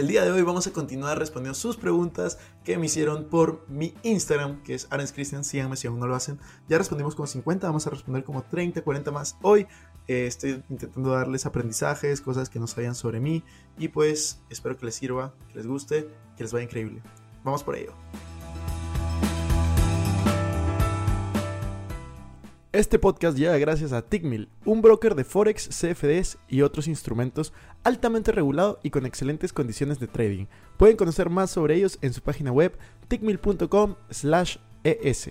El día de hoy vamos a continuar respondiendo sus preguntas que me hicieron por mi Instagram, que es Arens Christian. Síganme si aún no lo hacen. Ya respondimos como 50, vamos a responder como 30, 40 más hoy. Eh, estoy intentando darles aprendizajes, cosas que no sabían sobre mí. Y pues espero que les sirva, que les guste, que les vaya increíble. Vamos por ello. Este podcast llega gracias a Tickmill, un broker de Forex, CFDs y otros instrumentos altamente regulado y con excelentes condiciones de trading. Pueden conocer más sobre ellos en su página web tickmill.com/es.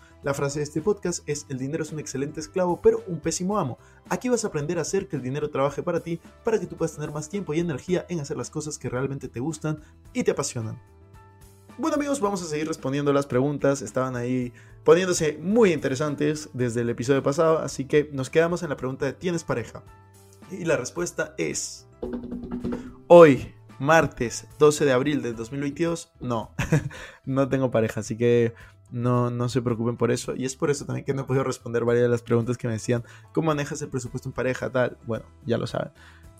La frase de este podcast es el dinero es un excelente esclavo pero un pésimo amo. Aquí vas a aprender a hacer que el dinero trabaje para ti para que tú puedas tener más tiempo y energía en hacer las cosas que realmente te gustan y te apasionan. Bueno amigos, vamos a seguir respondiendo las preguntas. Estaban ahí poniéndose muy interesantes desde el episodio pasado, así que nos quedamos en la pregunta de ¿tienes pareja? Y la respuesta es... Hoy, martes 12 de abril del 2022, no, no tengo pareja, así que no, no se preocupen por eso. Y es por eso también que no he podido responder varias de las preguntas que me decían, ¿cómo manejas el presupuesto en pareja? Tal. Bueno, ya lo saben.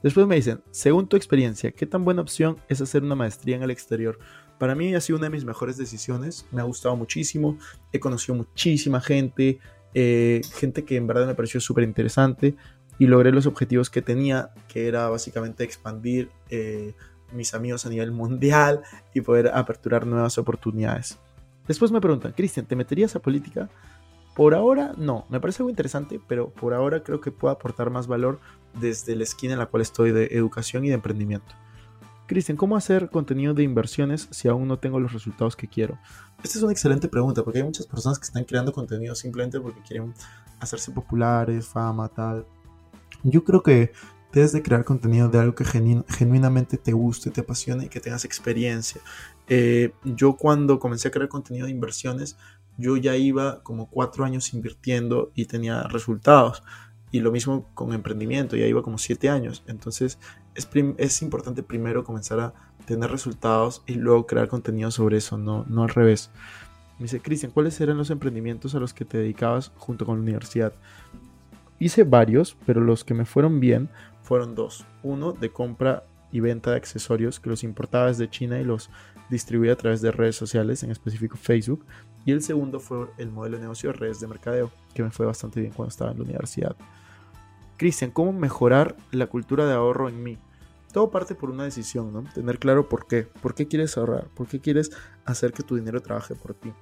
Después me dicen, según tu experiencia, ¿qué tan buena opción es hacer una maestría en el exterior? Para mí ha sido una de mis mejores decisiones, me ha gustado muchísimo, he conocido muchísima gente, eh, gente que en verdad me pareció súper interesante y logré los objetivos que tenía, que era básicamente expandir eh, mis amigos a nivel mundial y poder aperturar nuevas oportunidades. Después me preguntan, Cristian, ¿te meterías a política? Por ahora no, me parece algo interesante, pero por ahora creo que puedo aportar más valor desde la esquina en la cual estoy de educación y de emprendimiento. Cristian, ¿cómo hacer contenido de inversiones si aún no tengo los resultados que quiero? Esta es una excelente pregunta porque hay muchas personas que están creando contenido simplemente porque quieren hacerse populares, fama, tal. Yo creo que debes de crear contenido de algo que genuinamente te guste, te apasione y que tengas experiencia. Eh, yo cuando comencé a crear contenido de inversiones, yo ya iba como cuatro años invirtiendo y tenía resultados. Y lo mismo con emprendimiento, ya iba como siete años. Entonces es, es importante primero comenzar a tener resultados y luego crear contenido sobre eso, no, no al revés. Me dice, Cristian, ¿cuáles eran los emprendimientos a los que te dedicabas junto con la universidad? Hice varios, pero los que me fueron bien fueron dos. Uno de compra y venta de accesorios que los importaba desde China y los distribuía a través de redes sociales, en específico Facebook. Y el segundo fue el modelo de negocio de redes de mercadeo, que me fue bastante bien cuando estaba en la universidad. Cristian, ¿cómo mejorar la cultura de ahorro en mí? Todo parte por una decisión, ¿no? Tener claro por qué. ¿Por qué quieres ahorrar? ¿Por qué quieres hacer que tu dinero trabaje por ti?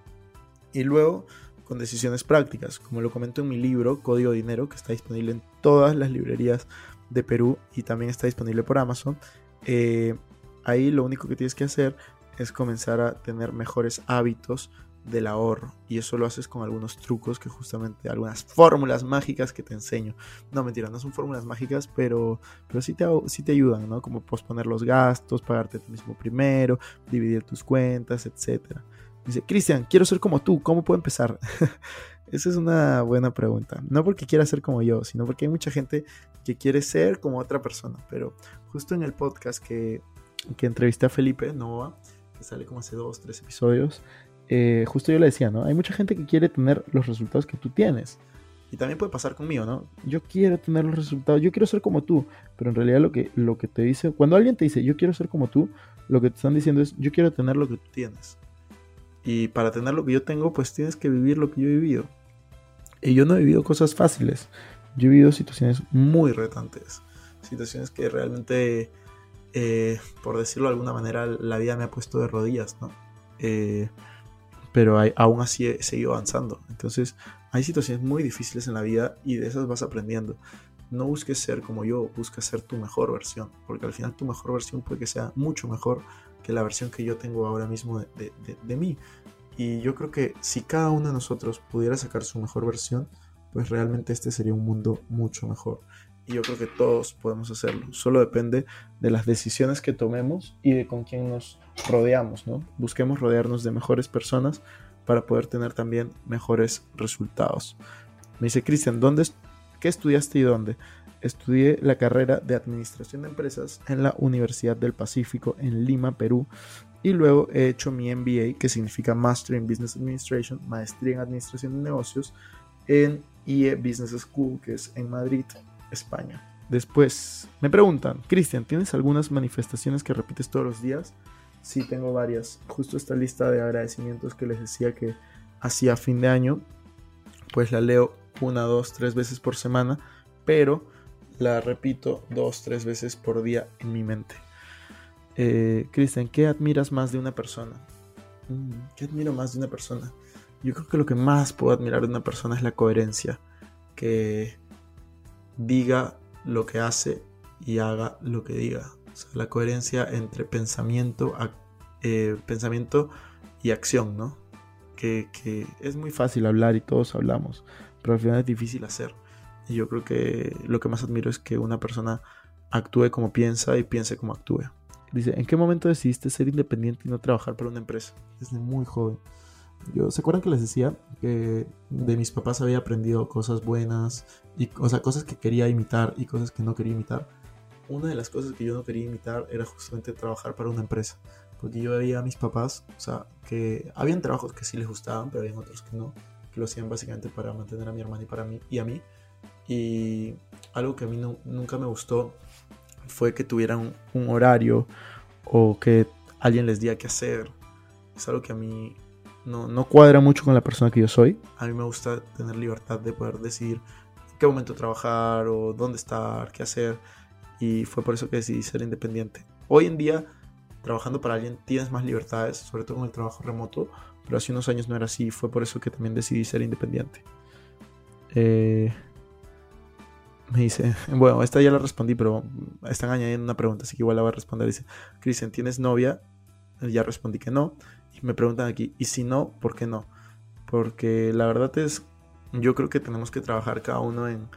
Y luego, con decisiones prácticas, como lo comento en mi libro, Código Dinero, que está disponible en todas las librerías de Perú y también está disponible por Amazon. Eh, ahí lo único que tienes que hacer es comenzar a tener mejores hábitos del ahorro. Y eso lo haces con algunos trucos que justamente algunas fórmulas mágicas que te enseño. No mentira no son fórmulas mágicas pero pero sí te, sí te ayudan no como posponer los gastos pagarte ti mismo primero dividir tus cuentas etcétera. Dice Cristian quiero ser como tú cómo puedo empezar esa es una buena pregunta no porque quiera ser como yo sino porque hay mucha gente que quiere ser como otra persona pero justo en el podcast que que entrevisté a Felipe Nova que sale como hace dos, tres episodios, eh, justo yo le decía, ¿no? Hay mucha gente que quiere tener los resultados que tú tienes. Y también puede pasar conmigo, ¿no? Yo quiero tener los resultados, yo quiero ser como tú, pero en realidad lo que, lo que te dice, cuando alguien te dice, yo quiero ser como tú, lo que te están diciendo es, yo quiero tener lo que tú tienes. Y para tener lo que yo tengo, pues tienes que vivir lo que yo he vivido. Y yo no he vivido cosas fáciles, yo he vivido situaciones muy retantes, situaciones que realmente eh, por decirlo de alguna manera, la vida me ha puesto de rodillas, ¿no? Eh, pero aún así he seguido avanzando. Entonces, hay situaciones muy difíciles en la vida y de esas vas aprendiendo. No busques ser como yo, busca ser tu mejor versión, porque al final tu mejor versión puede que sea mucho mejor que la versión que yo tengo ahora mismo de, de mí. Y yo creo que si cada uno de nosotros pudiera sacar su mejor versión, pues realmente este sería un mundo mucho mejor y yo creo que todos podemos hacerlo. Solo depende de las decisiones que tomemos y de con quién nos rodeamos, ¿no? Busquemos rodearnos de mejores personas para poder tener también mejores resultados. Me dice, Cristian, ¿dónde, ¿qué estudiaste y dónde? Estudié la carrera de Administración de Empresas en la Universidad del Pacífico en Lima, Perú. Y luego he hecho mi MBA, que significa Master in Business Administration, Maestría en Administración de Negocios, en IE Business School, que es en Madrid, España. Después me preguntan, Cristian, ¿tienes algunas manifestaciones que repites todos los días? Sí, tengo varias. Justo esta lista de agradecimientos que les decía que hacía fin de año, pues la leo una, dos, tres veces por semana, pero la repito dos, tres veces por día en mi mente. Eh, Cristian, ¿qué admiras más de una persona? Mm, ¿Qué admiro más de una persona? Yo creo que lo que más puedo admirar de una persona es la coherencia. Que diga lo que hace y haga lo que diga. la coherencia entre pensamiento, eh, pensamiento y acción, ¿no? Que, que, es muy fácil hablar y todos hablamos, pero al final es difícil hacer. Y yo creo que lo que más admiro es que una persona actúe como piensa y piense como actúe. Dice, ¿en qué momento decidiste ser independiente y no trabajar para una empresa? Desde muy joven. Yo, ¿se acuerdan que les decía que de mis papás había aprendido cosas buenas y o sea, cosas que quería imitar y cosas que no quería imitar? Una de las cosas que yo no quería imitar era justamente trabajar para una empresa. Porque yo veía a mis papás, o sea, que habían trabajos que sí les gustaban, pero habían otros que no, que lo hacían básicamente para mantener a mi hermana y para mí y a mí. Y algo que a mí no, nunca me gustó fue que tuvieran un horario o que alguien les diga qué hacer. Es algo que a mí no, no cuadra mucho con la persona que yo soy. A mí me gusta tener libertad de poder decidir en qué momento trabajar o dónde estar, qué hacer. Y fue por eso que decidí ser independiente. Hoy en día, trabajando para alguien, tienes más libertades, sobre todo con el trabajo remoto. Pero hace unos años no era así. Fue por eso que también decidí ser independiente. Eh, me dice, bueno, esta ya la respondí, pero están añadiendo una pregunta, así que igual la voy a responder. Dice, Cristian, ¿tienes novia? Ya respondí que no. Y me preguntan aquí, ¿y si no, por qué no? Porque la verdad es, yo creo que tenemos que trabajar cada uno en,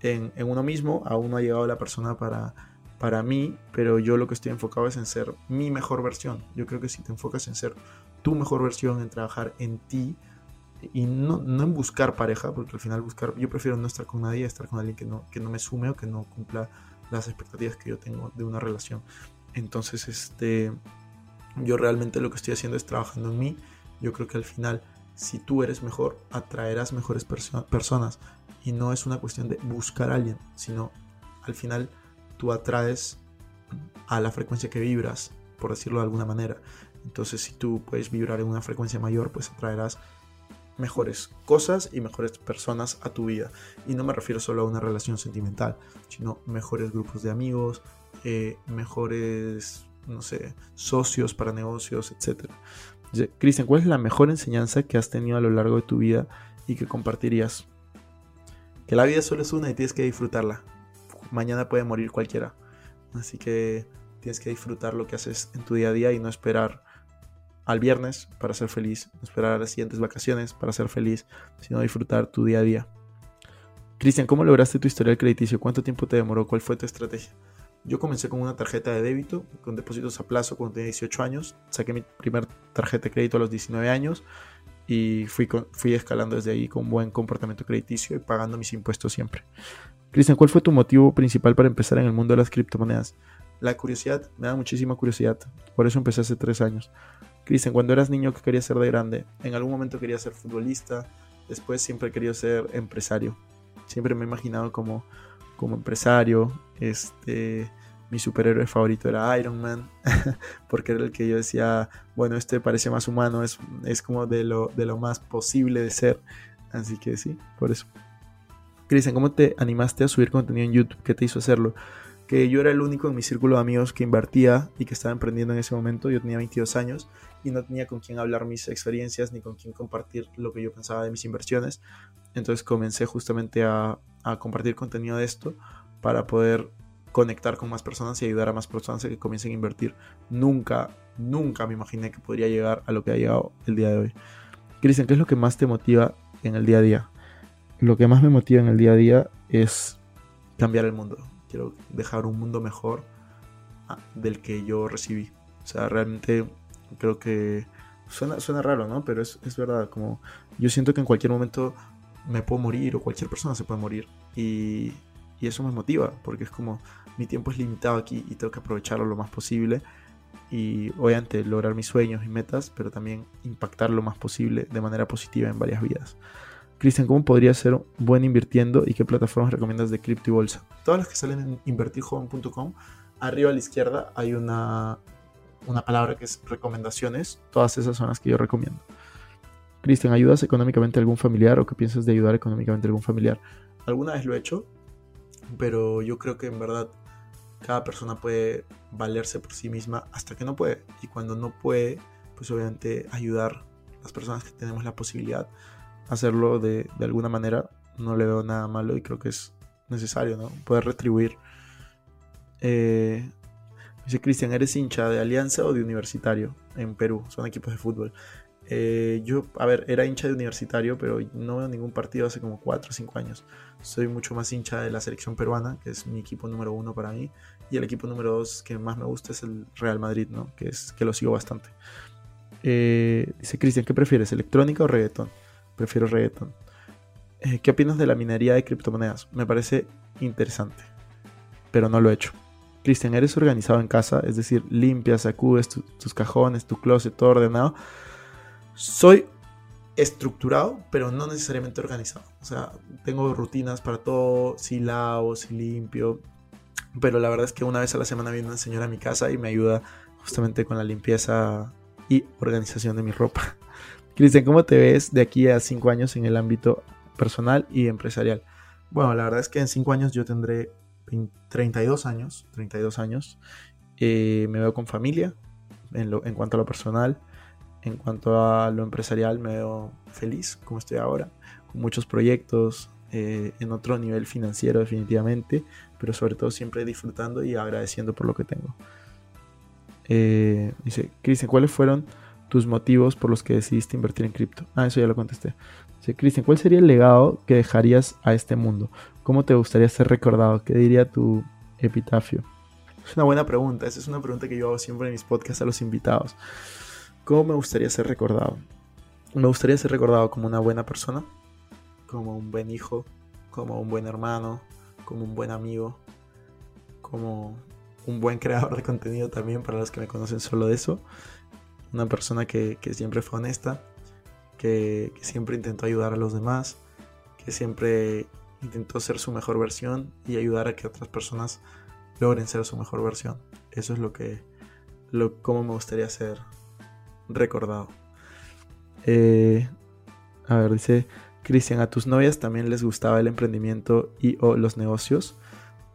en, uno mismo. Aún no ha llegado la persona para, para mí, pero yo lo que estoy enfocado es en ser mi mejor versión. Yo creo que si te enfocas en ser tu mejor versión, en trabajar en ti, y no, no, en buscar pareja, porque al final buscar, yo prefiero no estar con nadie, estar con alguien que no, que no me sume o que no cumpla las expectativas que yo tengo de una relación. Entonces, este, yo realmente lo que estoy haciendo es trabajando en mí. Yo creo que al final, si tú eres mejor, atraerás mejores personas. Y no es una cuestión de buscar a alguien, sino al final tú atraes a la frecuencia que vibras, por decirlo de alguna manera. Entonces, si tú puedes vibrar en una frecuencia mayor, pues atraerás mejores cosas y mejores personas a tu vida. Y no me refiero solo a una relación sentimental, sino mejores grupos de amigos, eh, mejores no sé, socios para negocios, etc. Cristian, ¿cuál es la mejor enseñanza que has tenido a lo largo de tu vida y que compartirías? Que la vida solo es una y tienes que disfrutarla. Mañana puede morir cualquiera. Así que tienes que disfrutar lo que haces en tu día a día y no esperar al viernes para ser feliz, esperar a las siguientes vacaciones para ser feliz, sino disfrutar tu día a día. Cristian, ¿cómo lograste tu historial crediticio? ¿Cuánto tiempo te demoró? ¿Cuál fue tu estrategia? Yo comencé con una tarjeta de débito, con depósitos a plazo cuando tenía 18 años. Saqué mi primer tarjeta de crédito a los 19 años y fui, fui escalando desde ahí con buen comportamiento crediticio y pagando mis impuestos siempre. Cristian, ¿cuál fue tu motivo principal para empezar en el mundo de las criptomonedas? La curiosidad, me da muchísima curiosidad. Por eso empecé hace tres años. Cristian, cuando eras niño, ¿qué querías ser de grande? En algún momento quería ser futbolista, después siempre he querido ser empresario. Siempre me he imaginado como como empresario. Este, mi superhéroe favorito era Iron Man, porque era el que yo decía, bueno, este parece más humano, es, es como de lo, de lo más posible de ser. Así que sí, por eso. Cristian, ¿cómo te animaste a subir contenido en YouTube? ¿Qué te hizo hacerlo? Que yo era el único en mi círculo de amigos que invertía y que estaba emprendiendo en ese momento. Yo tenía 22 años y no tenía con quién hablar mis experiencias ni con quién compartir lo que yo pensaba de mis inversiones. Entonces comencé justamente a, a compartir contenido de esto para poder conectar con más personas y ayudar a más personas a que comiencen a invertir. Nunca, nunca me imaginé que podría llegar a lo que ha llegado el día de hoy. Cristian, ¿qué es lo que más te motiva en el día a día? Lo que más me motiva en el día a día es cambiar el mundo. Quiero dejar un mundo mejor ah, del que yo recibí. O sea, realmente creo que suena, suena raro, ¿no? Pero es, es verdad, como yo siento que en cualquier momento me puedo morir o cualquier persona se puede morir. Y, y eso me motiva, porque es como mi tiempo es limitado aquí y tengo que aprovecharlo lo más posible. Y obviamente lograr mis sueños y metas, pero también impactar lo más posible de manera positiva en varias vidas. Cristian, ¿cómo podría ser buen invirtiendo y qué plataformas recomiendas de cripto y bolsa? Todos los que salen en invertirjoven.com, arriba a la izquierda hay una, una palabra que es recomendaciones. Todas esas son las que yo recomiendo. Cristian, ¿ayudas económicamente a algún familiar o qué piensas de ayudar económicamente a algún familiar? Alguna vez lo he hecho, pero yo creo que en verdad cada persona puede valerse por sí misma hasta que no puede. Y cuando no puede, pues obviamente ayudar a las personas que tenemos la posibilidad hacerlo de, alguna manera. No le veo nada malo y creo que es necesario, ¿no? Poder retribuir. Eh, dice Cristian, ¿eres hincha de Alianza o de Universitario en Perú? Son equipos de fútbol. Eh, yo, a ver, era hincha de Universitario, pero no veo ningún partido hace como 4 o 5 años. Soy mucho más hincha de la selección peruana, que es mi equipo número uno para mí. Y el equipo número 2 que más me gusta es el Real Madrid, ¿no? Que, es, que lo sigo bastante. Eh, dice Cristian, ¿qué prefieres, electrónica o reggaetón? Prefiero reggaeton. Eh, ¿Qué opinas de la minería de criptomonedas? Me parece interesante, pero no lo he hecho. Cristian, ¿eres organizado en casa? Es decir, limpias, sacudes tus cajones, tu closet, todo ordenado. Soy estructurado, pero no necesariamente organizado. O sea, tengo rutinas para todo, si lavo, si limpio. Pero la verdad es que una vez a la semana viene una señora a mi casa y me ayuda justamente con la limpieza y organización de mi ropa. Cristian, ¿cómo te ves de aquí a cinco años en el ámbito personal y empresarial? Bueno, la verdad es que en cinco años yo tendré 32 años, 32 años. Eh, me veo con familia en, lo, en cuanto a lo personal. En cuanto a lo empresarial, me veo feliz como estoy ahora, con muchos proyectos, eh, en otro nivel financiero definitivamente, pero sobre todo siempre disfrutando y agradeciendo por lo que tengo. Eh, dice, Cristian, ¿cuáles fueron tus motivos por los que decidiste invertir en cripto. Ah, eso ya lo contesté. Cristian, ¿cuál sería el legado que dejarías a este mundo? ¿Cómo te gustaría ser recordado? ¿Qué diría tu epitafio? Es una buena pregunta. Esa es una pregunta que yo hago siempre en mis podcasts a los invitados. ¿Cómo me gustaría ser recordado? Me gustaría ser recordado como una buena persona, como un buen hijo, como un buen hermano, como un buen amigo, como un buen creador de contenido también para los que me conocen solo de eso una persona que, siempre fue honesta, que, siempre intentó ayudar a los demás, que siempre intentó ser su mejor versión y ayudar a que otras personas logren ser su mejor versión. Eso es lo que, lo, cómo me gustaría ser recordado. Eh, a ver, dice Cristian, ¿a tus novias también les gustaba el emprendimiento y o los negocios?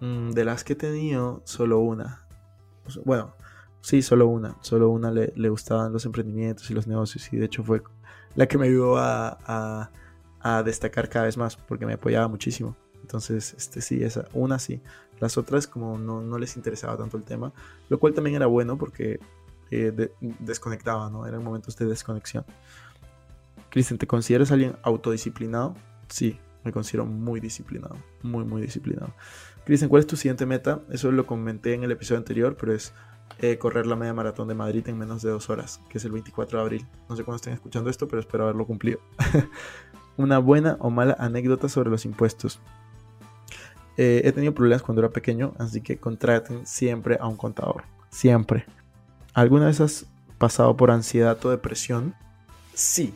Mm, de las que he tenido, solo una. Pues, bueno, Sí, solo una. Solo una le, gustaban los emprendimientos y los negocios. Y de hecho fue la que me ayudó a, destacar cada vez más porque me apoyaba muchísimo. Entonces, este sí, esa, una sí. Las otras como no, les interesaba tanto el tema. Lo cual también era bueno porque eh, desconectaba, ¿no? Eran momentos de desconexión. Cristian, ¿te consideras alguien autodisciplinado? Sí, me considero muy disciplinado. Muy, muy disciplinado. Cristian, ¿cuál es tu siguiente meta? Eso lo comenté en el episodio anterior, pero es eh, correr la media maratón de Madrid en menos de dos horas, que es el 24 de abril. No sé cuándo estén escuchando esto, pero espero haberlo cumplido. Una buena o mala anécdota sobre los impuestos. Eh, he tenido problemas cuando era pequeño, así que contraten siempre a un contador. Siempre. ¿Alguna vez has pasado por ansiedad o depresión? Sí.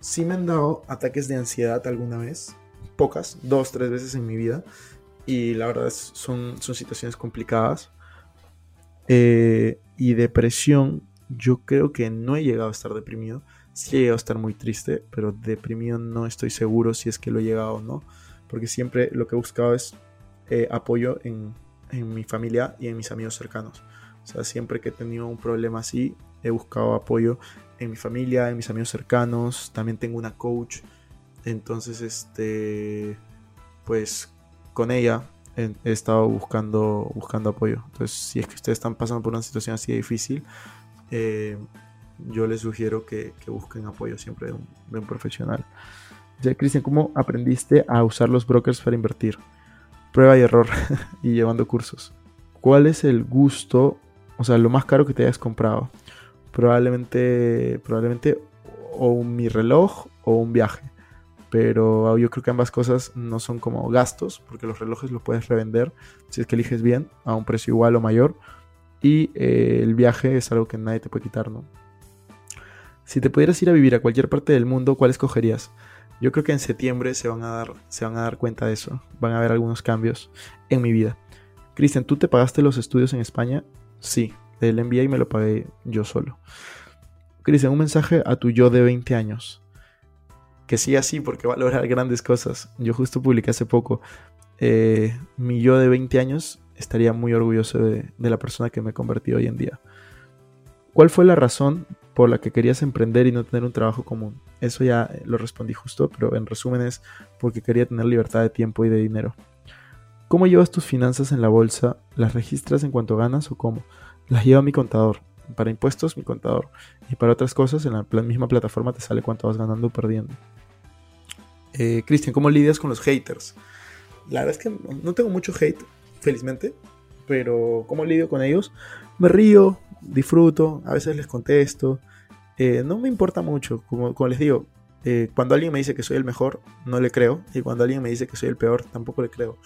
Sí me han dado ataques de ansiedad alguna vez. Pocas, dos, tres veces en mi vida. Y la verdad son, son situaciones complicadas. Eh, y depresión, yo creo que no he llegado a estar deprimido. Sí he llegado a estar muy triste, pero deprimido no estoy seguro si es que lo he llegado o no. Porque siempre lo que he buscado es eh, apoyo en, en, mi familia y en mis amigos cercanos. O sea, siempre que he tenido un problema así, he buscado apoyo en mi familia, en mis amigos cercanos. También tengo una coach. Entonces, este, pues con ella he, estado buscando, buscando apoyo. Entonces, si es que ustedes están pasando por una situación así difícil, eh, yo les sugiero que, busquen apoyo siempre de un, profesional. Cristian, ¿cómo aprendiste a usar los brokers para invertir? Prueba y error y llevando cursos. ¿Cuál es el gusto, o sea, lo más caro que te hayas comprado? Probablemente, probablemente o mi reloj o un viaje pero yo creo que ambas cosas no son como gastos, porque los relojes los puedes revender si es que eliges bien, a un precio igual o mayor, y eh, el viaje es algo que nadie te puede quitar, ¿no? Si te pudieras ir a vivir a cualquier parte del mundo, ¿cuál escogerías? Yo creo que en septiembre se van a dar, se van a dar cuenta de eso, van a haber algunos cambios en mi vida. Cristian, ¿tú te pagaste los estudios en España? Sí, el MBA me lo pagué yo solo. Cristian, un mensaje a tu yo de 20 años que siga así porque va grandes cosas. Yo justo publiqué hace poco, eh, mi yo de 20 años estaría muy orgulloso de, la persona que me he convertido hoy en día. ¿Cuál fue la razón por la que querías emprender y no tener un trabajo común? Eso ya lo respondí justo, pero en resumen es porque quería tener libertad de tiempo y de dinero. ¿Cómo llevas tus finanzas en la bolsa? ¿Las registras en cuanto ganas o cómo? Las lleva mi contador. Para impuestos, mi contador. Y para otras cosas, en la misma plataforma te sale cuánto vas ganando o perdiendo. Eh, Cristian, ¿cómo lidias con los haters? La verdad es que no tengo mucho hate, felizmente. Pero ¿cómo lidio con ellos? Me río, disfruto, a veces les contesto. Eh, no me importa mucho, como, les digo, eh, cuando alguien me dice que soy el mejor, no le creo. Y cuando alguien me dice que soy el peor, tampoco le creo.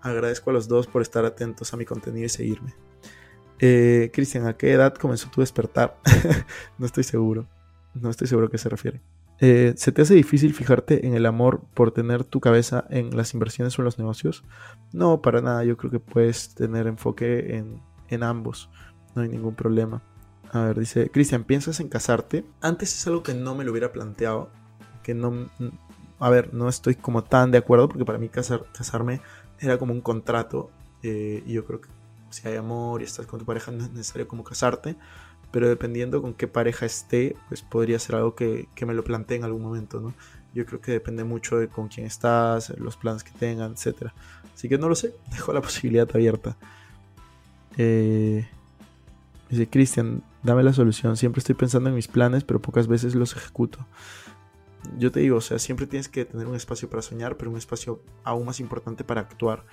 Agradezco a los dos por estar atentos a mi contenido y seguirme. Eh, Cristian, ¿a qué edad comenzó tu despertar? no estoy seguro. No estoy seguro a qué se refiere. Eh, ¿Se te hace difícil fijarte en el amor por tener tu cabeza en las inversiones o en los negocios? No, para nada. Yo creo que puedes tener enfoque en, en ambos. No hay ningún problema. A ver, dice, Cristian, ¿piensas en casarte? Antes es algo que no me lo hubiera planteado. Que no... A ver, no estoy como tan de acuerdo porque para mí casar, casarme era como un contrato. Eh, y yo creo que si hay amor y estás con tu pareja, no es necesario como casarte, pero dependiendo con qué pareja esté, pues podría ser algo que, me lo plantee en algún momento, ¿no? Yo creo que depende mucho de con quién estás, los planes que tengan, etc. Así que no lo sé, dejo la posibilidad abierta. Eh, dice Cristian, dame la solución. Siempre estoy pensando en mis planes, pero pocas veces los ejecuto. Yo te digo, o sea, siempre tienes que tener un espacio para soñar, pero un espacio aún más importante para actuar.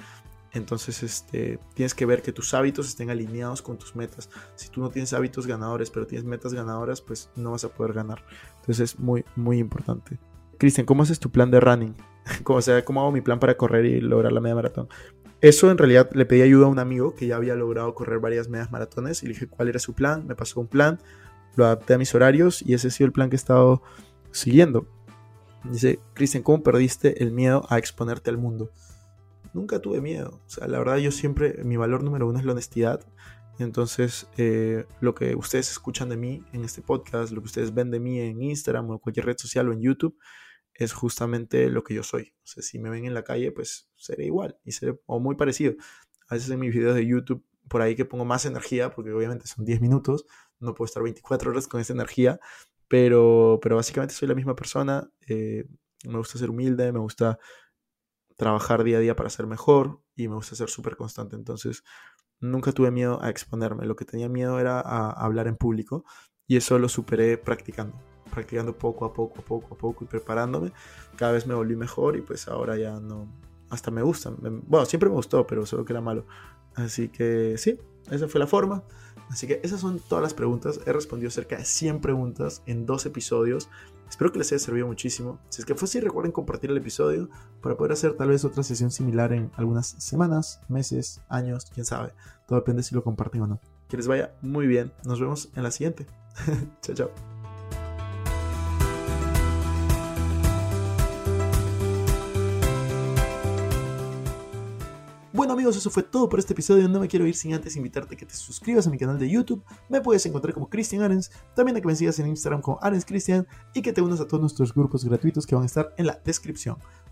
Entonces, este, tienes que ver que tus hábitos estén alineados con tus metas. Si tú no tienes hábitos ganadores, pero tienes metas ganadoras, pues no vas a poder ganar. Entonces es muy, muy importante. Cristian, ¿cómo haces tu plan de running? ¿Cómo, sea, ¿Cómo hago mi plan para correr y lograr la media maratón? Eso en realidad le pedí ayuda a un amigo que ya había logrado correr varias medias maratones y le dije cuál era su plan, me pasó un plan, lo adapté a mis horarios y ese ha sido el plan que he estado siguiendo. Dice, Cristian, ¿cómo perdiste el miedo a exponerte al mundo? Nunca tuve miedo. O sea, la verdad yo siempre, mi valor número uno es la honestidad. Entonces, eh, lo que ustedes escuchan de mí en este podcast, lo que ustedes ven de mí en Instagram o en cualquier red social o en YouTube, es justamente lo que yo soy. O sea, si me ven en la calle, pues seré igual y seré o muy parecido. A veces en mis videos de YouTube, por ahí que pongo más energía, porque obviamente son 10 minutos, no puedo estar 24 horas con esa energía, pero, pero básicamente soy la misma persona. Eh, me gusta ser humilde, me gusta trabajar día a día para ser mejor y me gusta ser súper constante. Entonces, nunca tuve miedo a exponerme. Lo que tenía miedo era a hablar en público y eso lo superé practicando. Practicando poco a poco, poco a poco y preparándome. Cada vez me volví mejor y pues ahora ya no... Hasta me gusta. Bueno, siempre me gustó, pero solo que era malo. Así que sí, esa fue la forma. Así que esas son todas las preguntas. He respondido cerca de 100 preguntas en dos episodios. Espero que les haya servido muchísimo. Si es que fue así, recuerden compartir el episodio para poder hacer tal vez otra sesión similar en algunas semanas, meses, años, quién sabe. Todo depende si lo comparten o no. Que les vaya muy bien. Nos vemos en la siguiente. chao, chao. Eso fue todo por este episodio. No me quiero ir sin antes invitarte a que te suscribas a mi canal de YouTube. Me puedes encontrar como Christian Arens. También a que me sigas en Instagram como Arens Christian y que te unas a todos nuestros grupos gratuitos que van a estar en la descripción.